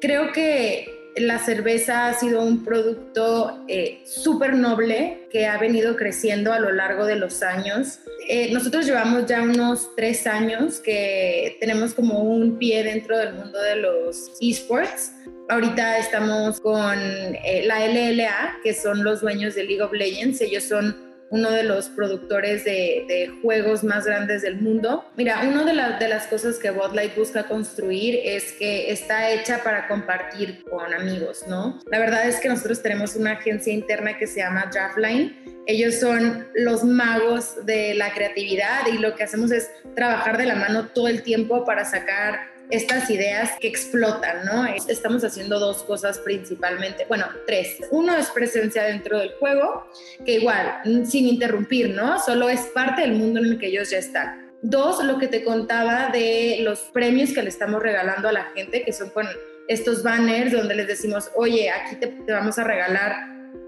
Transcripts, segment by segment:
Creo que la cerveza ha sido un producto eh, súper noble que ha venido creciendo a lo largo de los años. Eh, nosotros llevamos ya unos tres años que tenemos como un pie dentro del mundo de los esports. Ahorita estamos con eh, la LLA, que son los dueños de League of Legends. Ellos son uno de los productores de, de, juegos más grandes del mundo. Mira, una de, de, las cosas que Botlight busca construir es que está hecha para compartir con amigos, ¿no? La verdad es que nosotros tenemos una agencia interna que se llama Draftline. Ellos son los magos de la creatividad y lo que hacemos es trabajar de la mano todo el tiempo para sacar estas ideas que explotan, ¿no? Estamos haciendo dos cosas principalmente, bueno, tres. Uno es presencia dentro del juego, que igual, sin interrumpir, ¿no? Solo es parte del mundo en el que ellos ya están. Dos, lo que te contaba de los premios que le estamos regalando a la gente, que son con estos banners donde les decimos, oye, aquí te, te vamos a regalar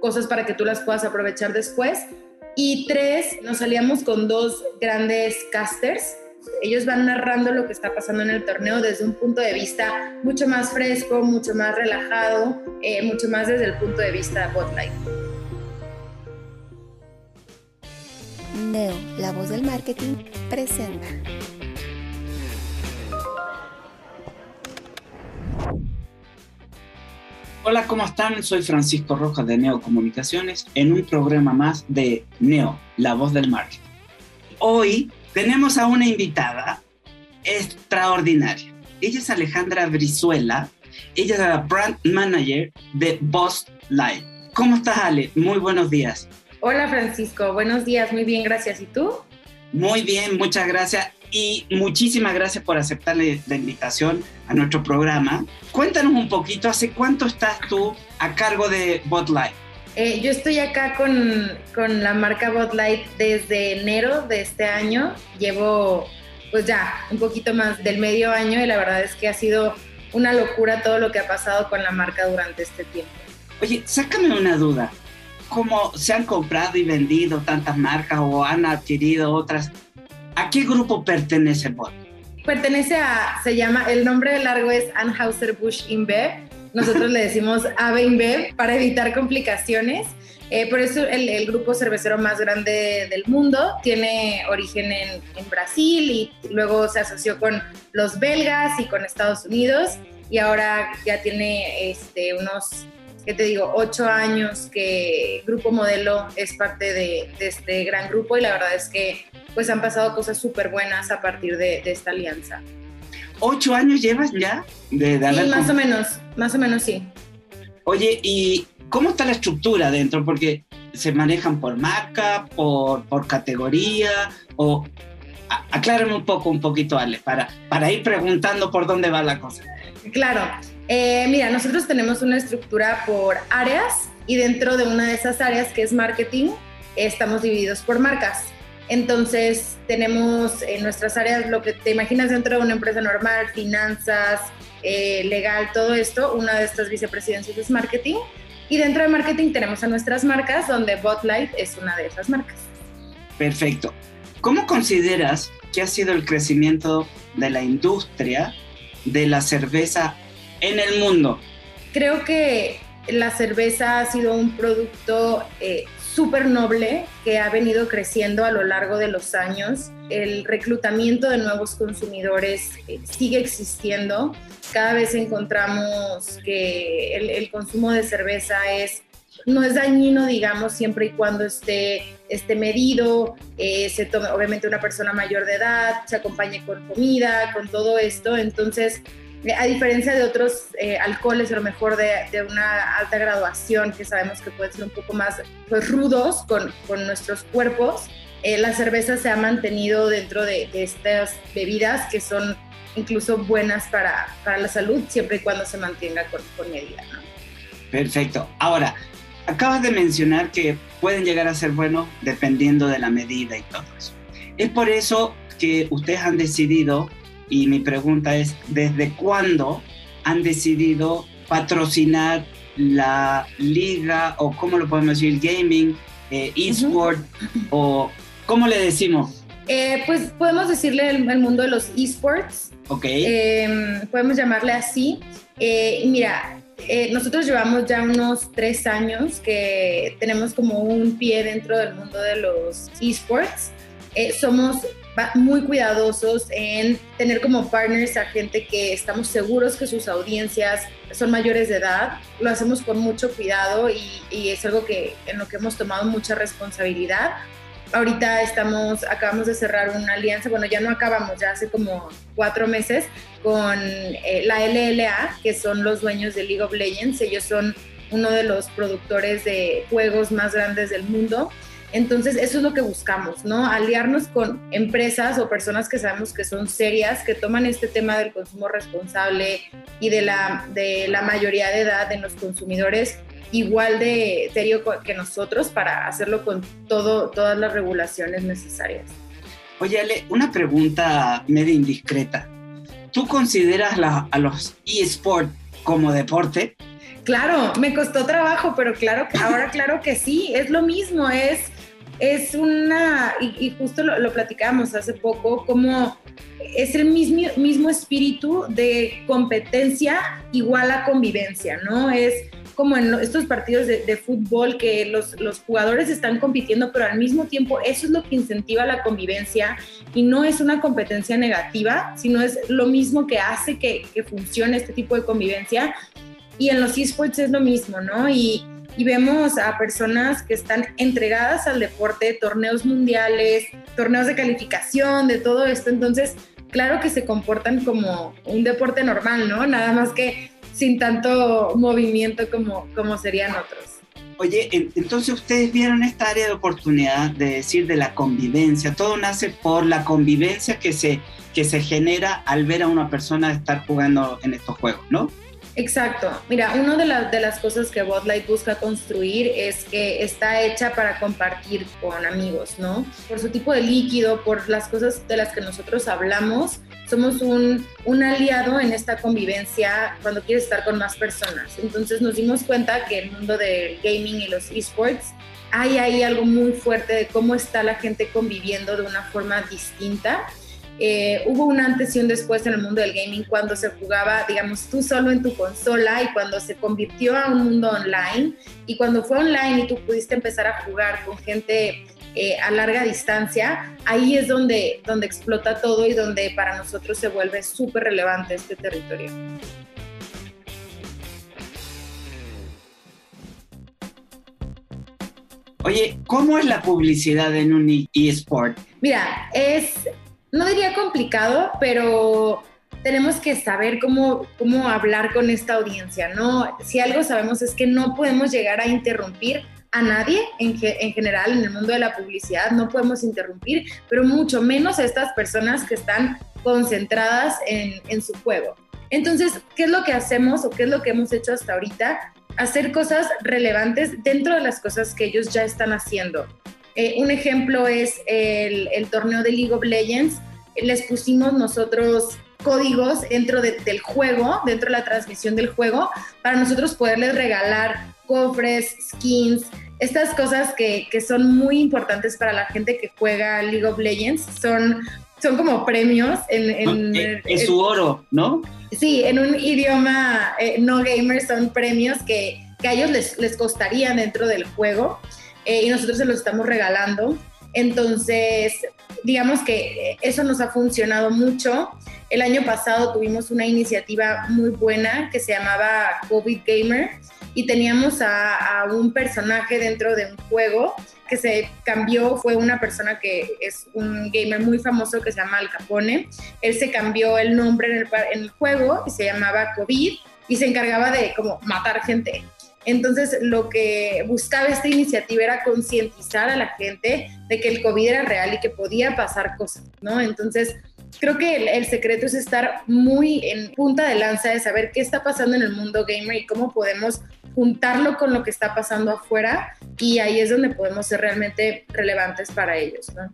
cosas para que tú las puedas aprovechar después. Y tres, nos salíamos con dos grandes casters ellos van narrando lo que está pasando en el torneo desde un punto de vista mucho más fresco, mucho más relajado, eh, mucho más desde el punto de vista botlight. Neo, la voz del marketing, presenta. Hola, ¿cómo están? Soy Francisco Rojas de Neo Comunicaciones en un programa más de Neo, la voz del marketing. Hoy tenemos a una invitada extraordinaria. Ella es Alejandra Brizuela. Ella es la brand manager de Boss Live. ¿Cómo estás, Ale? Muy buenos días. Hola, Francisco. Buenos días. Muy bien, gracias. ¿Y tú? Muy bien, muchas gracias. Y muchísimas gracias por aceptarle la invitación a nuestro programa. Cuéntanos un poquito, ¿hace cuánto estás tú a cargo de Botlight? Eh, yo estoy acá con, con la marca Botlight desde enero de este año. Llevo pues ya un poquito más del medio año y la verdad es que ha sido una locura todo lo que ha pasado con la marca durante este tiempo. Oye, sácame una duda. ¿Cómo se han comprado y vendido tantas marcas o han adquirido otras? ¿A qué grupo pertenece Bot? Pertenece a, se llama, el nombre largo es Anheuser-Busch InBev nosotros le decimos AB InBev para evitar complicaciones. Eh, por eso el, el, grupo cervecero más grande del mundo tiene origen en, en, Brasil y luego se asoció con los belgas y con Estados Unidos y ahora ya tiene este, unos, ¿qué te digo?, ocho años que Grupo Modelo es parte de, de este gran grupo y la verdad es que pues han pasado cosas súper buenas a partir de, de esta alianza. ¿Ocho años llevas ya de, de Sí, más o menos, más o menos sí. Oye, ¿y cómo está la estructura dentro? Porque se manejan por marca, por, por categoría, o aclárame un poco, un poquito, Ale, para, para ir preguntando por dónde va la cosa. Claro, eh, mira, nosotros tenemos una estructura por áreas y dentro de una de esas áreas que es marketing, estamos divididos por marcas. Entonces, tenemos en nuestras áreas lo que te imaginas dentro de una empresa normal, finanzas, eh, legal, todo esto. Una de estas vicepresidencias es marketing. Y dentro de marketing tenemos a nuestras marcas, donde Botlight es una de esas marcas. Perfecto. ¿Cómo consideras que ha sido el crecimiento de la industria de la cerveza en el mundo? Creo que la cerveza ha sido un producto eh, súper noble que ha venido creciendo a lo largo de los años. El reclutamiento de nuevos consumidores eh, sigue existiendo. Cada vez encontramos que el, consumo de cerveza es no es dañino, digamos, siempre y cuando esté, esté medido, eh, se tome, obviamente una persona mayor de edad, se acompañe con comida, con todo esto. Entonces, a diferencia de otros eh, alcoholes, a lo mejor de, de, una alta graduación, que sabemos que pueden ser un poco más pues, rudos con, con nuestros cuerpos, eh, la cerveza se ha mantenido dentro de, estas bebidas que son incluso buenas para, para, la salud, siempre y cuando se mantenga con, con medida. Perfecto. Ahora, acabas de mencionar que pueden llegar a ser buenos dependiendo de la medida y todo eso. Es por eso que ustedes han decidido, y mi pregunta es, ¿desde cuándo han decidido patrocinar la liga o cómo lo podemos decir, gaming, eh, eSport o cómo le decimos? Eh, pues podemos decirle el, mundo de los esports. Ok. Em, podemos llamarle así. Eh, mira, nosotros llevamos ya unos tres años que tenemos como un pie dentro del mundo de los esports. somos muy cuidadosos en tener como partners a gente que estamos seguros que sus audiencias son mayores de edad. Lo hacemos con mucho cuidado y, es algo que en lo que hemos tomado mucha responsabilidad. Ahorita estamos, acabamos de cerrar una alianza, bueno, ya no acabamos, ya hace como cuatro meses, con eh, la LLA, que son los dueños de League of Legends. Ellos son uno de los productores de juegos más grandes del mundo entonces, eso es lo que buscamos, ¿no? Aliarnos con empresas o personas que sabemos que son serias, que toman este tema del consumo responsable y de la, de la mayoría de edad de los consumidores igual de serio que nosotros para hacerlo con todo, todas las regulaciones necesarias. Oye, Ale, una pregunta medio indiscreta. ¿Tú consideras a los eSports como deporte? Claro, me costó trabajo, pero claro, ahora claro que sí, es lo mismo, es es una, y, justo lo, platicábamos hace poco, como es el mismo, mismo espíritu de competencia igual a convivencia, ¿no? Es como en estos partidos de, fútbol que los, los, jugadores están compitiendo, pero al mismo tiempo eso es lo que incentiva la convivencia y no es una competencia negativa, sino es lo mismo que hace que, que funcione este tipo de convivencia. Y en los esports es lo mismo, ¿no? Y, y vemos a personas que están entregadas al deporte, torneos mundiales, torneos de calificación, de todo esto. Entonces, claro que se comportan como un deporte normal, ¿no? Nada más que sin tanto movimiento como, como serían otros. Oye, entonces ustedes vieron esta área de oportunidad de decir de la convivencia. Todo nace por la convivencia que se, que se genera al ver a una persona estar jugando en estos juegos, ¿no? Exacto. Mira, una de, de, las cosas que Botlight busca construir es que está hecha para compartir con amigos, ¿no? Por su tipo de líquido, por las cosas de las que nosotros hablamos, somos un, un aliado en esta convivencia cuando quieres estar con más personas. Entonces nos dimos cuenta que el mundo del gaming y los esports hay ahí algo muy fuerte de cómo está la gente conviviendo de una forma distinta eh, hubo un antes y un después en el mundo del gaming cuando se jugaba, digamos, tú solo en tu consola y cuando se convirtió a un mundo online y cuando fue online y tú pudiste empezar a jugar con gente eh, a larga distancia, ahí es donde, donde explota todo y donde para nosotros se vuelve súper relevante este territorio. Oye, ¿cómo es la publicidad en un eSport? Mira, es no diría complicado, pero tenemos que saber cómo, cómo hablar con esta audiencia, ¿no? Si algo sabemos es que no podemos llegar a interrumpir a nadie en, en, general en el mundo de la publicidad, no podemos interrumpir, pero mucho menos a estas personas que están concentradas en, en su juego. Entonces, ¿qué es lo que hacemos o qué es lo que hemos hecho hasta ahorita? Hacer cosas relevantes dentro de las cosas que ellos ya están haciendo. Eh, un ejemplo es el, torneo de League of Legends. Les pusimos nosotros códigos dentro del juego, dentro de la transmisión del juego, para nosotros poderles regalar cofres, skins, estas cosas que, son muy importantes para la gente que juega League of Legends. Son, son como premios en... es su oro, ¿no? Sí, en un idioma eh, no gamer son premios que, a ellos les, les costarían dentro del juego. Eh, y nosotros se los estamos regalando. Entonces, digamos que eso nos ha funcionado mucho. El año pasado tuvimos una iniciativa muy buena que se llamaba COVID Gamer y teníamos a, un personaje dentro de un juego que se cambió, fue una persona que es un gamer muy famoso que se llama Al Capone. Él se cambió el nombre en el juego y se llamaba COVID y se encargaba de como matar gente. Entonces, lo que buscaba esta iniciativa era concientizar a la gente de que el COVID era real y que podía pasar cosas, ¿no? Entonces, creo que el, el, secreto es estar muy en punta de lanza de saber qué está pasando en el mundo gamer y cómo podemos juntarlo con lo que está pasando afuera y ahí es donde podemos ser realmente relevantes para ellos. ¿no?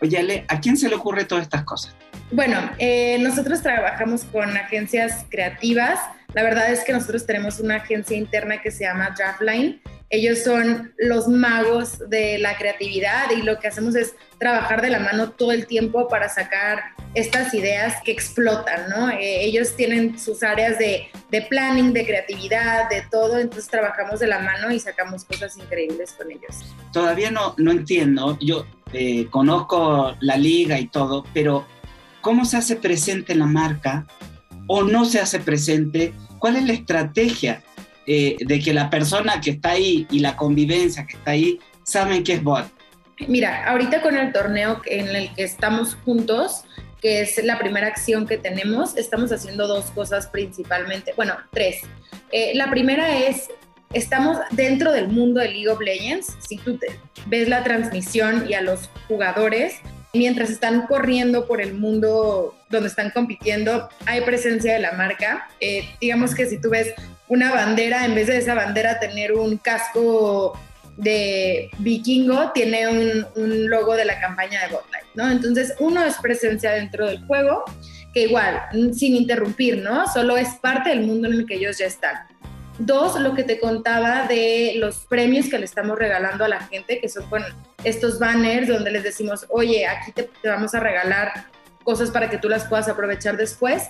Oye, Ale, ¿a quién se le ocurre todas estas cosas? Bueno, eh, nosotros trabajamos con agencias creativas. La verdad es que nosotros tenemos una agencia interna que se llama Draftline. Ellos son los magos de la creatividad y lo que hacemos es trabajar de la mano todo el tiempo para sacar estas ideas que explotan, ¿no? Eh, ellos tienen sus áreas de, de, planning, de creatividad, de todo, entonces trabajamos de la mano y sacamos cosas increíbles con ellos. Todavía no, no entiendo, yo eh, conozco la liga y todo, pero ¿cómo se hace presente la marca o no se hace presente? ¿Cuál es la estrategia eh, de que la persona que está ahí y la convivencia que está ahí saben que es bot? Mira, ahorita con el torneo en el que estamos juntos, que es la primera acción que tenemos, estamos haciendo dos cosas principalmente, bueno, tres. Eh, la primera es, estamos dentro del mundo de League of Legends, si tú te, ves la transmisión y a los jugadores, mientras están corriendo por el mundo donde están compitiendo, hay presencia de la marca. Eh, digamos que si tú ves una bandera, en vez de esa bandera tener un casco de vikingo tiene un, logo de la campaña de Botlight, ¿no? Entonces, uno es presencia dentro del juego, que igual, sin interrumpir, ¿no? Solo es parte del mundo en el que ellos ya están. Dos, lo que te contaba de los premios que le estamos regalando a la gente, que son con estos banners donde les decimos, oye, aquí te vamos a regalar cosas para que tú las puedas aprovechar después.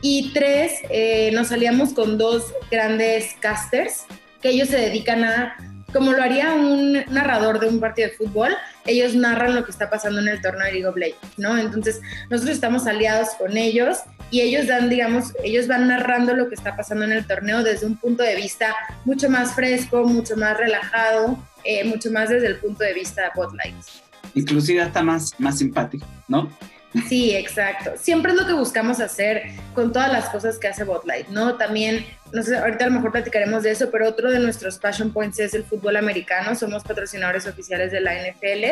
Y tres, eh, nos salíamos con dos grandes casters que ellos se dedican a como lo haría un narrador de un partido de fútbol, ellos narran lo que está pasando en el torneo de League of Legends, ¿no? Entonces, nosotros estamos aliados con ellos y ellos dan, digamos, ellos van narrando lo que está pasando en el torneo desde un punto de vista mucho más fresco, mucho más relajado, eh, mucho más desde el punto de vista de Botlights. Inclusive hasta más, más simpático, ¿no? Sí, exacto. Siempre es lo que buscamos hacer con todas las cosas que hace Botlight, ¿no? También, no sé, ahorita a lo mejor platicaremos de eso, pero otro de nuestros passion points es el fútbol americano. Somos patrocinadores oficiales de la NFL.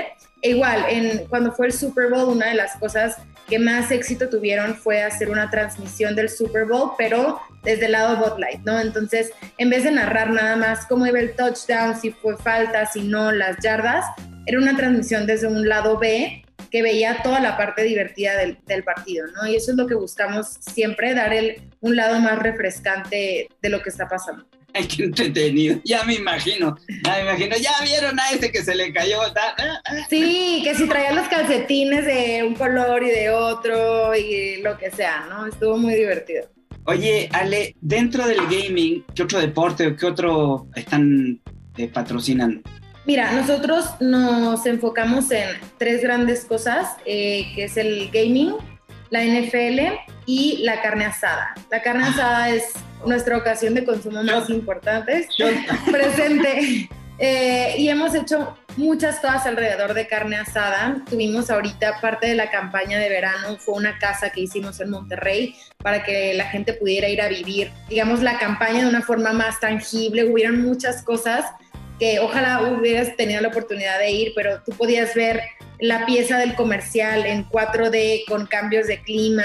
E igual, cuando fue el Super Bowl, una de las cosas que más éxito tuvieron fue hacer una transmisión del Super Bowl, pero desde el lado Botlight, ¿no? Entonces, en vez de narrar nada más cómo iba el touchdown, si fue falta, si no, las yardas, era una transmisión desde un lado B que veía toda la parte divertida del, del, partido, ¿no? Y eso es lo que buscamos siempre, dar el, un lado más refrescante de lo que está pasando. Ay, qué entretenido. Ya me imagino. Ya me imagino. Ya vieron a ese que se le cayó. Sí, que si traía los calcetines de un color y de otro y lo que sea, ¿no? Estuvo muy divertido. Oye, Ale, dentro del gaming, ¿qué otro deporte o qué otro están eh, patrocinando? Mira, nosotros nos enfocamos en tres grandes cosas, eh, que es el gaming, la NFL y la carne asada. La carne asada es nuestra ocasión de consumo más importante, presente. Eh, y hemos hecho muchas cosas alrededor de carne asada. Tuvimos ahorita parte de la campaña de verano, fue una casa que hicimos en Monterrey para que la gente pudiera ir a vivir, digamos, la campaña de una forma más tangible. Hubieron muchas cosas que ojalá hubieras tenido la oportunidad de ir, pero tú podías ver la pieza del comercial en 4D con cambios de clima,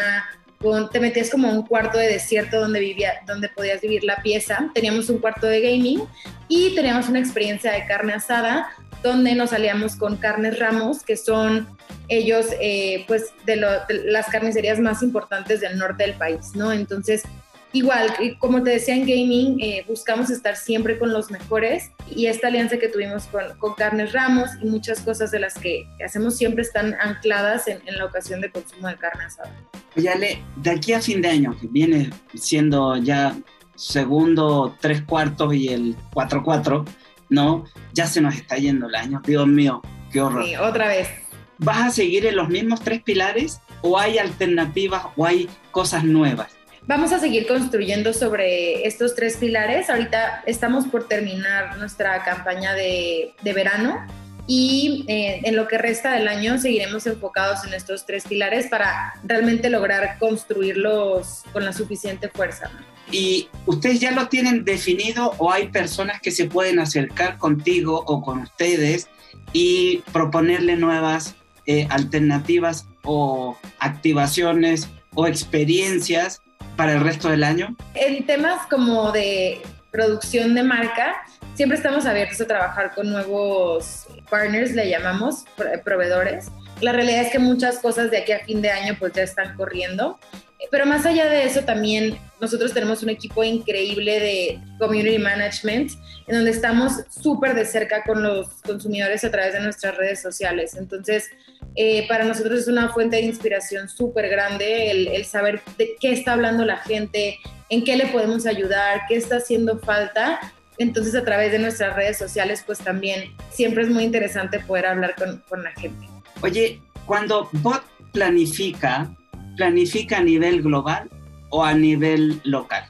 con, te metías como un cuarto de desierto donde, vivía, donde podías vivir la pieza. Teníamos un cuarto de gaming y teníamos una experiencia de carne asada donde nos salíamos con Carnes Ramos, que son ellos, eh, pues, de, las carnicerías más importantes del norte del país, ¿no? Entonces, igual, como te decía en gaming, eh, buscamos estar siempre con los mejores y esta alianza que tuvimos con, con Carnes Ramos y muchas cosas de las que hacemos siempre están ancladas en, en la ocasión de consumo de carne asada. Oye, Ale, de aquí a fin de año, que viene siendo ya segundo, tres cuartos y el cuatro cuatro, ¿no? Ya se nos está yendo el año, Dios mío, qué horror. Sí, otra vez. ¿Vas a seguir en los mismos tres pilares o hay alternativas o hay cosas nuevas? Vamos a seguir construyendo sobre estos tres pilares. Ahorita estamos por terminar nuestra campaña de, de verano y eh, en lo que resta del año seguiremos enfocados en estos tres pilares para realmente lograr construirlos con la suficiente fuerza. ¿Y ustedes ya lo tienen definido o hay personas que se pueden acercar contigo o con ustedes y proponerle nuevas eh, alternativas o activaciones o experiencias para el resto del año? En temas como de producción de marca, siempre estamos abiertos a trabajar con nuevos partners, le llamamos, proveedores. La realidad es que muchas cosas de aquí a fin de año pues ya están corriendo. Pero más allá de eso, también nosotros tenemos un equipo increíble de community management, en donde estamos súper de cerca con los consumidores a través de nuestras redes sociales. Entonces, eh, para nosotros es una fuente de inspiración súper grande el, saber de qué está hablando la gente, en qué le podemos ayudar, qué está haciendo falta. Entonces, a través de nuestras redes sociales, pues también siempre es muy interesante poder hablar con la gente. Oye, cuando Bot planifica, planifica a nivel global o a nivel local?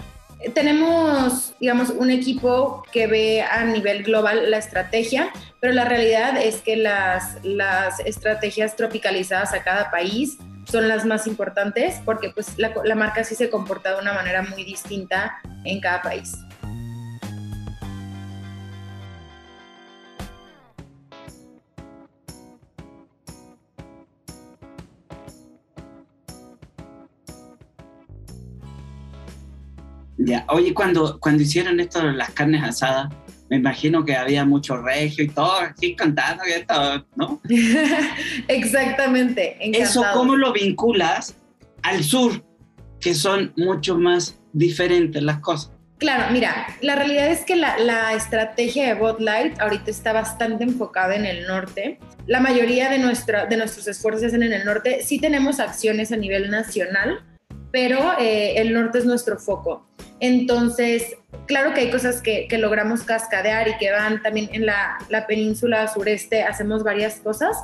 Tenemos, digamos, un equipo que ve a nivel global la estrategia, pero la realidad es que las, las estrategias tropicalizadas a cada país son las más importantes porque pues la, la marca sí se comporta de una manera muy distinta en cada país. Ya, oye, cuando, cuando hicieron esto de las carnes asadas, me imagino que había mucho regio y todo, así cantando y todo, ¿no? Exactamente. Eso, ¿cómo lo vinculas al sur, que son mucho más diferentes las cosas? Claro, mira, la realidad es que la, la estrategia de Bot Light ahorita está bastante enfocada en el norte. La mayoría de, nuestra, de nuestros esfuerzos en el norte. Sí tenemos acciones a nivel nacional, pero eh, el norte es nuestro foco. Entonces, claro que hay cosas que, que logramos cascadear y que van también en la, la, península sureste, hacemos varias cosas,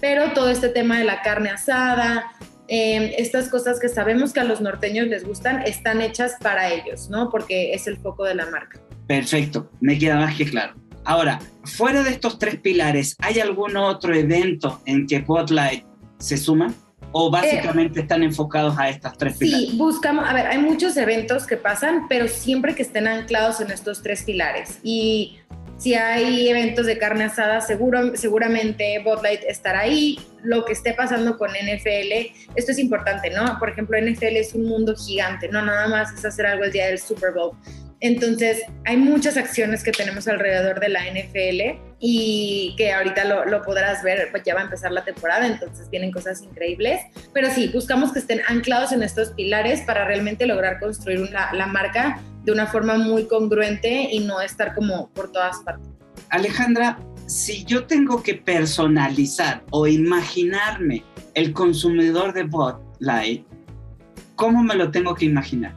pero todo este tema de la carne asada, eh, estas cosas que sabemos que a los norteños les gustan, están hechas para ellos, ¿no? Porque es el foco de la marca. Perfecto, me queda más que claro. Ahora, fuera de estos tres pilares, ¿hay algún otro evento en que Spotlight se suma? ¿O básicamente eh, están enfocados a estas tres pilares? Sí, buscamos, a ver, hay muchos eventos que pasan, pero siempre que estén anclados en estos tres pilares. Y si hay eventos de carne asada, seguro, seguramente Botlight estará ahí. Lo que esté pasando con NFL, esto es importante, ¿no? Por ejemplo, NFL es un mundo gigante, no nada más es hacer algo el día del Super Bowl. Entonces, hay muchas acciones que tenemos alrededor de la NFL y que ahorita lo, podrás ver, pues ya va a empezar la temporada, entonces vienen cosas increíbles. Pero sí, buscamos que estén anclados en estos pilares para realmente lograr construir la marca de una forma muy congruente y no estar como por todas partes. Alejandra, si yo tengo que personalizar o imaginarme el consumidor de Bot Light, ¿cómo me lo tengo que imaginar?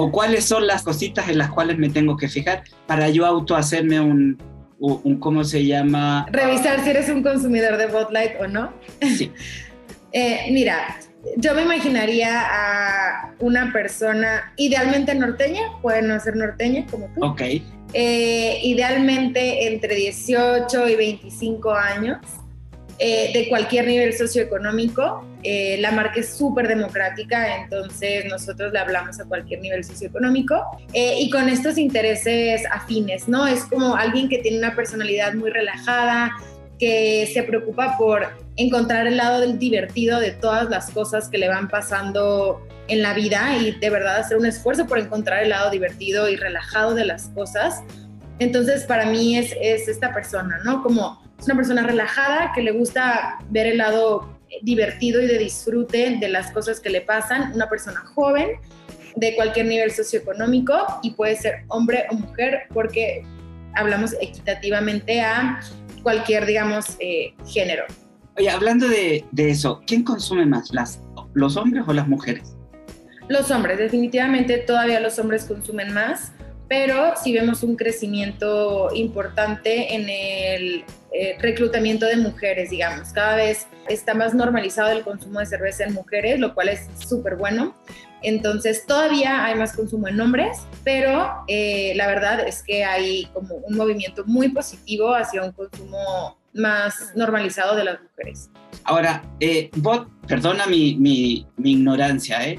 ¿O cuáles son las cositas en las cuales me tengo que fijar para yo auto hacerme un, un ¿cómo se llama? Revisar si eres un consumidor de Botlight o no. Sí. eh, mira, yo me imaginaría a una persona idealmente norteña, puede no ser norteña como tú. Ok. Eh, idealmente entre 18 y 25 años eh, de cualquier nivel socioeconómico. Eh, la marca es súper democrática, entonces nosotros le hablamos a cualquier nivel socioeconómico eh, y con estos intereses afines, ¿no? Es como alguien que tiene una personalidad muy relajada, que se preocupa por encontrar el lado del divertido de todas las cosas que le van pasando en la vida y de verdad hacer un esfuerzo por encontrar el lado divertido y relajado de las cosas. Entonces, para mí es, es esta persona, ¿no? Como es una persona relajada que le gusta ver el lado divertido y de disfrute de las cosas que le pasan, una persona joven de cualquier nivel socioeconómico y puede ser hombre o mujer porque hablamos equitativamente a cualquier, digamos, eh, género. Oye, hablando de, de, eso, ¿quién consume más, las, los hombres o las mujeres? Los hombres, definitivamente todavía los hombres consumen más pero sí vemos un crecimiento importante en el eh, reclutamiento de mujeres, digamos. Cada vez está más normalizado el consumo de cerveza en mujeres, lo cual es súper bueno. Entonces todavía hay más consumo en hombres, pero eh, la verdad es que hay como un movimiento muy positivo hacia un consumo más normalizado de las mujeres. Ahora, eh, Bot, perdona mi, mi, mi ignorancia, ¿eh?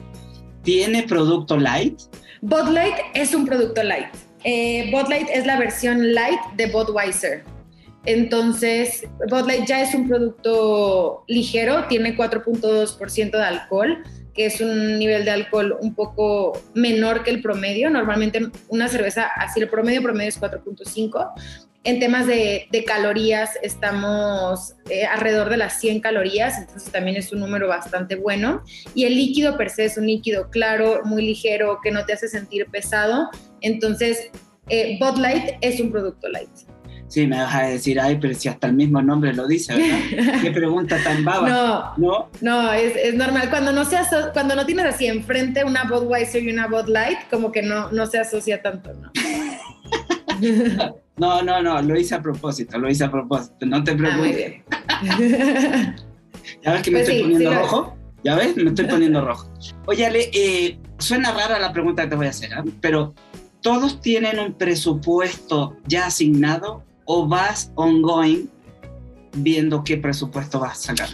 ¿tiene producto light? Bot Light es un producto light. Eh, Bud Light es la versión light de Budweiser. Entonces, Bud Light ya es un producto ligero, tiene 4.2% de alcohol, que es un nivel de alcohol un poco menor que el promedio. Normalmente una cerveza, así el promedio promedio es 4.5. En temas de, calorías estamos eh, alrededor de las 100 calorías, entonces también es un número bastante bueno. Y el líquido per se es un líquido claro, muy ligero, que no te hace sentir pesado. Entonces, eh, Bud Light es un producto light. Sí, me vas a decir, ay, pero si hasta el mismo nombre lo dice, ¿verdad? Qué pregunta tan baba. No, no, no es, es, normal. Cuando no, se cuando no tienes así enfrente una Budweiser y una Bud Light, como que no, no se asocia tanto, ¿no? No, no, no, lo hice a propósito, lo hice a propósito, no te ah, preocupes. ¿Ya ves que me pues estoy poniendo rojo? ¿Ya ves? Me estoy poniendo rojo. Oye, Ale, eh, suena rara la pregunta que te voy a hacer, ¿eh? pero ¿todos tienen un presupuesto ya asignado o vas ongoing viendo qué presupuesto vas a sacar?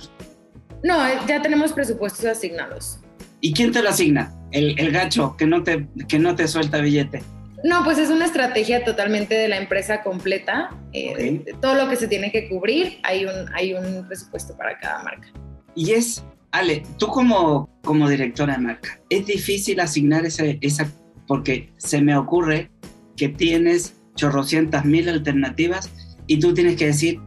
No, ya tenemos presupuestos asignados. ¿Y quién te lo asigna? El, el gacho que no, te, que no te suelta billete. No, pues es una estrategia totalmente de la empresa completa. Eh, todo lo que se tiene que cubrir, hay un, hay un presupuesto para cada marca. Y es, Ale, tú como, como directora de marca, ¿es difícil asignar esa, esa, porque se me ocurre que tienes chorrocientas mil alternativas y tú tienes que decir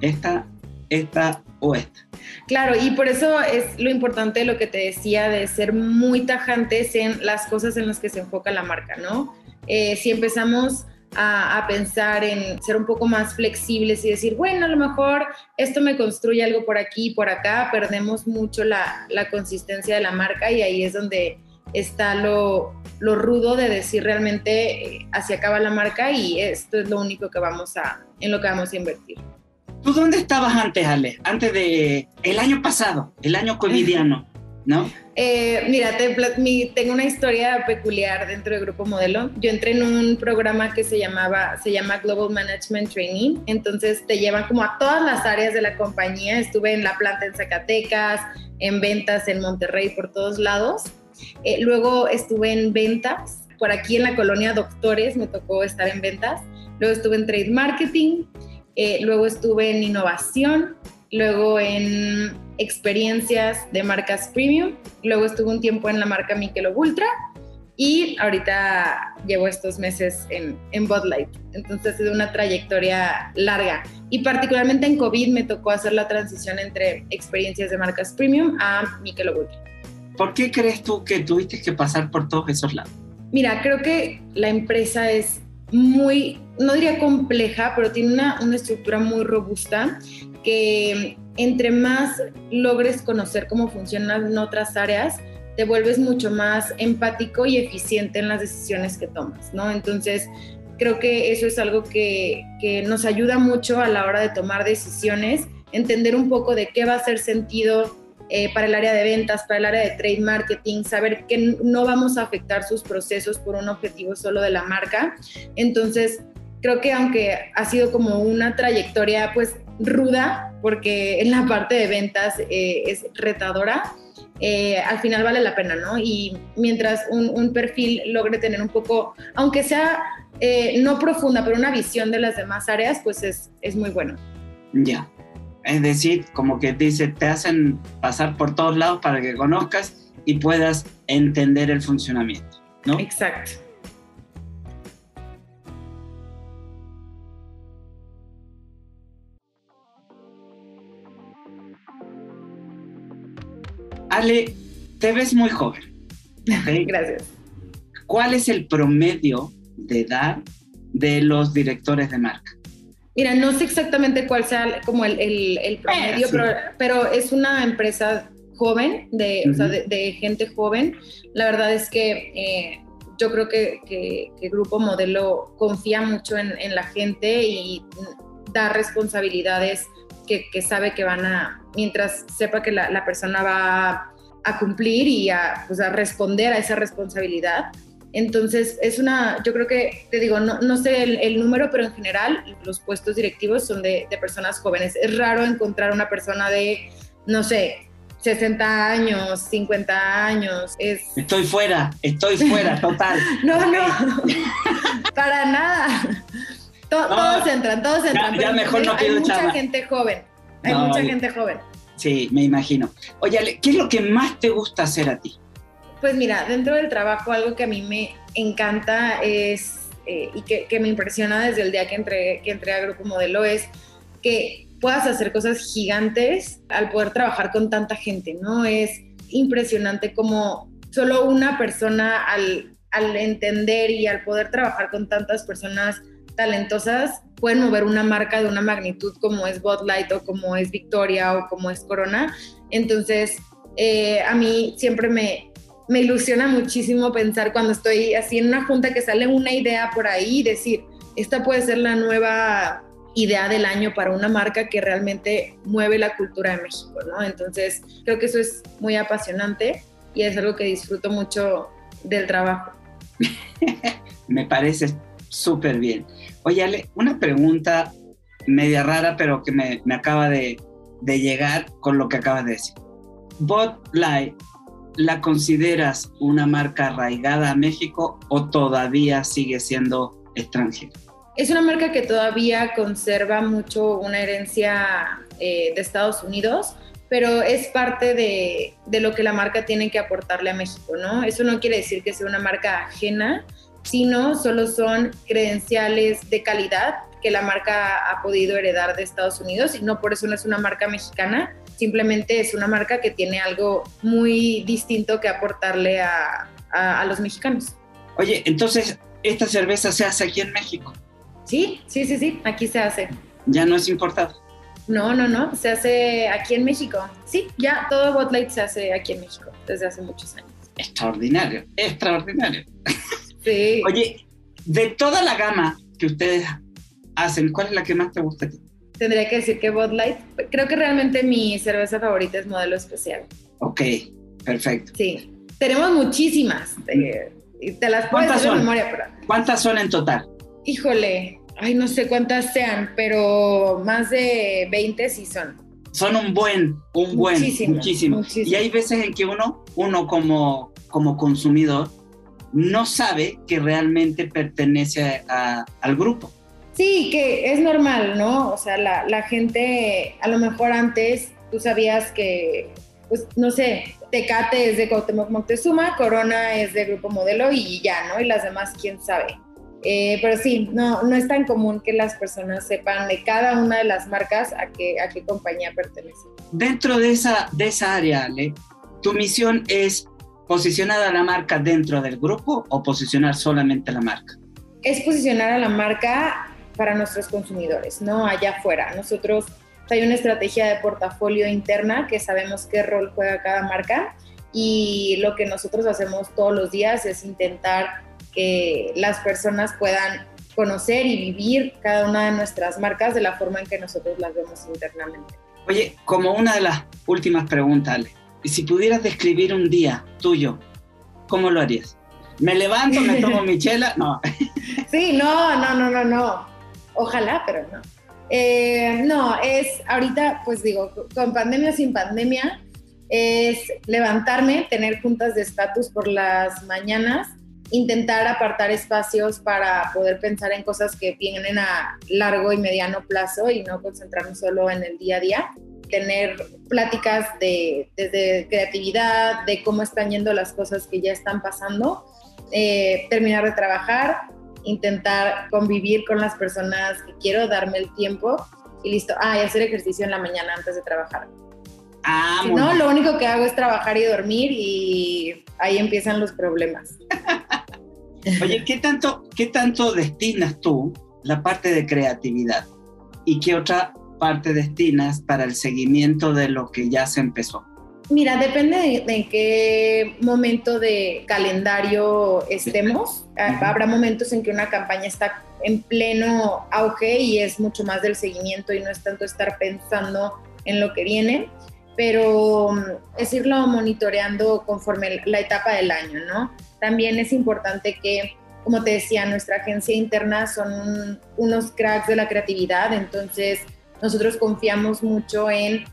esta, esta o esta. Claro, y por eso es lo importante lo que te decía de ser muy tajantes en las cosas en las que se enfoca la marca, ¿no? Eh, si empezamos a, pensar en ser un poco más flexibles y decir, bueno, a lo mejor esto me construye algo por aquí y por acá, perdemos mucho la, consistencia de la marca y ahí es donde está lo, rudo de decir realmente eh, hacia acaba la marca y esto es lo único que vamos a, en lo que vamos a invertir. ¿Tú dónde estabas antes, Ale? Antes de el año pasado, el año covidiano. ¿no? Eh, mira, tengo una historia peculiar dentro del Grupo Modelo. Yo entré en un programa que se llamaba, se llama Global Management Training, entonces te llevan como a todas las áreas de la compañía. Estuve en la planta en Zacatecas, en ventas en Monterrey, por todos lados. Eh, luego estuve en ventas, por aquí en la colonia Doctores me tocó estar en ventas. Luego estuve en Trade Marketing, eh, luego estuve en innovación, luego en experiencias de marcas premium, luego estuve un tiempo en la marca Michelob Ultra y ahorita llevo estos meses en, en Bud Light. Entonces es una trayectoria larga y particularmente en COVID me tocó hacer la transición entre experiencias de marcas premium a Michelob Ultra. ¿Por qué crees tú que tuviste que pasar por todos esos lados? Mira, creo que la empresa es muy, no diría compleja, pero tiene una, una estructura muy robusta que entre más logres conocer cómo funcionan otras áreas, te vuelves mucho más empático y eficiente en las decisiones que tomas, ¿no? Entonces, creo que eso es algo que, nos ayuda mucho a la hora de tomar decisiones, entender un poco de qué va a hacer sentido eh, para el área de ventas, para el área de trade marketing, saber que no vamos a afectar sus procesos por un objetivo solo de la marca. Entonces, creo que aunque ha sido como una trayectoria pues ruda, porque en la parte de ventas eh, es retadora, eh, al final vale la pena, ¿no? Y mientras un, perfil logre tener un poco, aunque sea eh, no profunda, pero una visión de las demás áreas, pues es, es muy bueno. Ya. Es decir, como que dice, te hacen pasar por todos lados para que conozcas y puedas entender el funcionamiento, ¿no? Exacto. Ale, te ves muy joven. Gracias. ¿Cuál es el promedio de edad de los directores de marca? Mira, no sé exactamente cuál sea como el, promedio, pero, es una empresa joven, de, o sea, de, gente joven. La verdad es que eh, yo creo que, el Grupo Modelo confía mucho en, la gente y da responsabilidades que, sabe que van a, mientras sepa que la, persona va a cumplir y a, pues, a responder a esa responsabilidad. Entonces, es una, yo creo que, te digo, no, no sé el, número, pero en general los puestos directivos son de, de, personas jóvenes. Es raro encontrar una persona de, no sé, 60 años, 50 años. Es... Estoy fuera, estoy fuera, total. no, no, para nada. Todos entran, todos entran. Ya, mejor no pido Hay mucha gente joven, hay mucha gente joven. Sí, me imagino. Oye, ¿qué es lo que más te gusta hacer a ti? Pues mira, dentro del trabajo algo que a mí me encanta es, eh, y que, me impresiona desde el día que entré, que entré a Grupo Modelo es que puedas hacer cosas gigantes al poder trabajar con tanta gente, ¿no? Es impresionante como solo una persona al, entender y al poder trabajar con tantas personas talentosas pueden mover una marca de una magnitud como es Botlight o como es Victoria o como es Corona. Entonces, eh, a mí siempre me, me ilusiona muchísimo pensar cuando estoy así en una junta que sale una idea por ahí y decir, esta puede ser la nueva idea del año para una marca que realmente mueve la cultura de México, ¿no? Entonces, creo que eso es muy apasionante y es algo que disfruto mucho del trabajo. Me parece súper bien. Oye, Ale, una pregunta media rara, pero que me, me acaba de, de, llegar con lo que acabas de decir. Botlight, ¿la consideras una marca arraigada a México o todavía sigue siendo extranjera? Es una marca que todavía conserva mucho una herencia eh, de Estados Unidos, pero es parte de, de, lo que la marca tiene que aportarle a México, ¿no? Eso no quiere decir que sea una marca ajena, sino solo son credenciales de calidad que la marca ha podido heredar de Estados Unidos y no por eso no es una marca mexicana, simplemente es una marca que tiene algo muy distinto que aportarle a, a, a los mexicanos. Oye, entonces, ¿esta cerveza se hace aquí en México? Sí, sí, sí, sí, aquí se hace. ¿Ya no es importado? No, no, no, se hace aquí en México. Sí, ya todo Botlight se hace aquí en México desde hace muchos años. Extraordinario, extraordinario. Sí. Oye, de toda la gama que ustedes hacen, ¿cuál es la que más te gusta a ti? Tendría que decir que Botlight. Creo que realmente mi cerveza favorita es modelo especial. Ok, perfecto. Sí, tenemos muchísimas. Te, te las puedo decir de memoria, pero... ¿Cuántas son en total? híjole, ay, no sé cuántas sean, pero más de 20 sí son. Son un buen, un buen, muchísimo. muchísimo. Y hay veces en que uno, uno como, como consumidor, no sabe que realmente pertenece a, al grupo. Sí, que es normal, ¿no? O sea, la, la, gente, a lo mejor antes tú sabías que, pues, no sé, Tecate es de Cuauhtémoc Moctezuma, Corona es de Grupo Modelo y ya, ¿no? Y las demás, quién sabe. Eh, pero sí, no, no es tan común que las personas sepan de cada una de las marcas a qué, a qué compañía pertenece. Dentro de esa, de esa área, Ale, ¿tu misión es posicionar a la marca dentro del grupo o posicionar solamente la marca? Es posicionar a la marca para nuestros consumidores, no allá afuera. Nosotros hay una estrategia de portafolio interna que sabemos qué rol juega cada marca y lo que nosotros hacemos todos los días es intentar que las personas puedan conocer y vivir cada una de nuestras marcas de la forma en que nosotros las vemos internamente. Oye, como una de las últimas preguntas, Ale, y si pudieras describir un día tuyo, ¿cómo lo harías? ¿Me levanto, me tomo mi chela? No. Sí, no, no, no, no, no. Ojalá, pero no. Eh, no, es ahorita, pues digo, con pandemia o sin pandemia, es levantarme, tener juntas de estatus por las mañanas intentar apartar espacios para poder pensar en cosas que vienen a largo y mediano plazo y no concentrarnos solo en el día a día. Tener pláticas de, desde creatividad, de cómo están yendo las cosas que ya están pasando, eh, terminar de trabajar, intentar convivir con las personas que quiero, darme el tiempo y listo. Ah, y hacer ejercicio en la mañana antes de trabajar. Ah, si no, lo único que hago es trabajar y dormir y ahí empiezan los problemas. Oye, ¿qué tanto, ¿qué tanto destinas tú la parte de creatividad? ¿Y qué otra parte destinas para el seguimiento de lo que ya se empezó? Mira, depende de, en qué momento de calendario estemos. Habrá momentos en que una campaña está en pleno auge y es mucho más del seguimiento y no es tanto estar pensando en lo que viene. pero mm, es irlo monitoreando conforme la etapa del año, ¿no? También es importante que, como te decía, nuestra agencia interna son unos cracks de la creatividad, entonces nosotros confiamos mucho en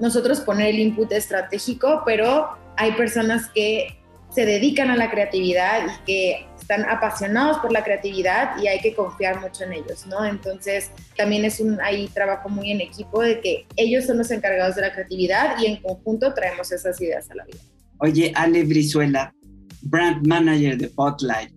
nosotros poner el input estratégico, pero hay personas que se dedican a la creatividad y que están apasionados por la creatividad y hay que confiar mucho en ellos, ¿no? Entonces, también es un ahí trabajo muy en equipo de que ellos son los encargados de la creatividad y en conjunto traemos esas ideas a la vida. Oye, Ale Brizuela, brand manager de Spotlight,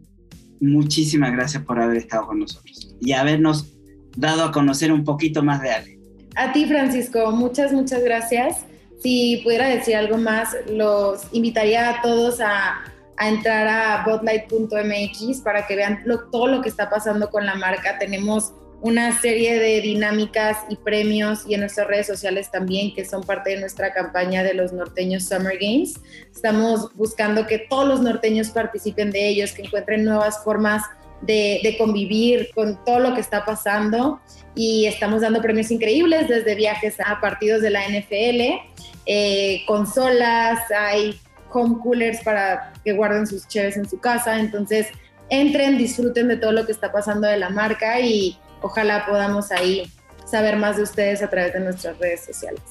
muchísimas gracias por haber estado con nosotros y habernos dado a conocer un poquito más de Ale. A ti, Francisco, muchas, muchas gracias. Si pudiera decir algo más, los invitaría a todos a entrar a botlight.mx para que vean todo lo que está pasando con la marca. Tenemos una serie de dinámicas y premios y en nuestras redes sociales también, que son parte de nuestra campaña de los norteños Summer Games. Estamos buscando que todos los norteños participen de ellos, que encuentren nuevas formas de, convivir con todo lo que está pasando y estamos dando premios increíbles desde viajes a partidos de la NFL, eh, consolas, hay home coolers para que guarden sus cheves en su casa. Entonces, entren, disfruten de todo lo que está pasando de la marca y ojalá podamos ahí saber más de ustedes a través de nuestras redes sociales.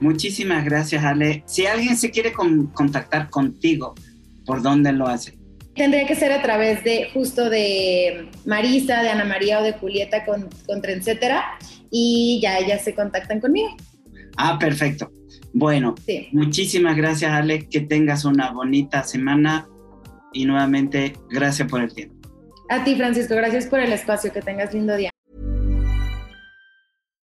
Muchísimas gracias, Ale. Si alguien se quiere contactar contigo, ¿por dónde lo hace? Tendría que ser a través de justo de Marisa, de Ana María o de Julieta con, contra etcétera y ya ellas se contactan conmigo. Ah, perfecto. Bueno, muchísimas gracias Alex, que tengas una bonita semana y nuevamente gracias por el tiempo. A ti Francisco, gracias por el espacio, que tengas lindo día.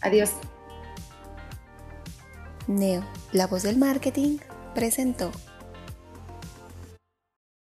Adiós. Neo, la voz del marketing, presentó.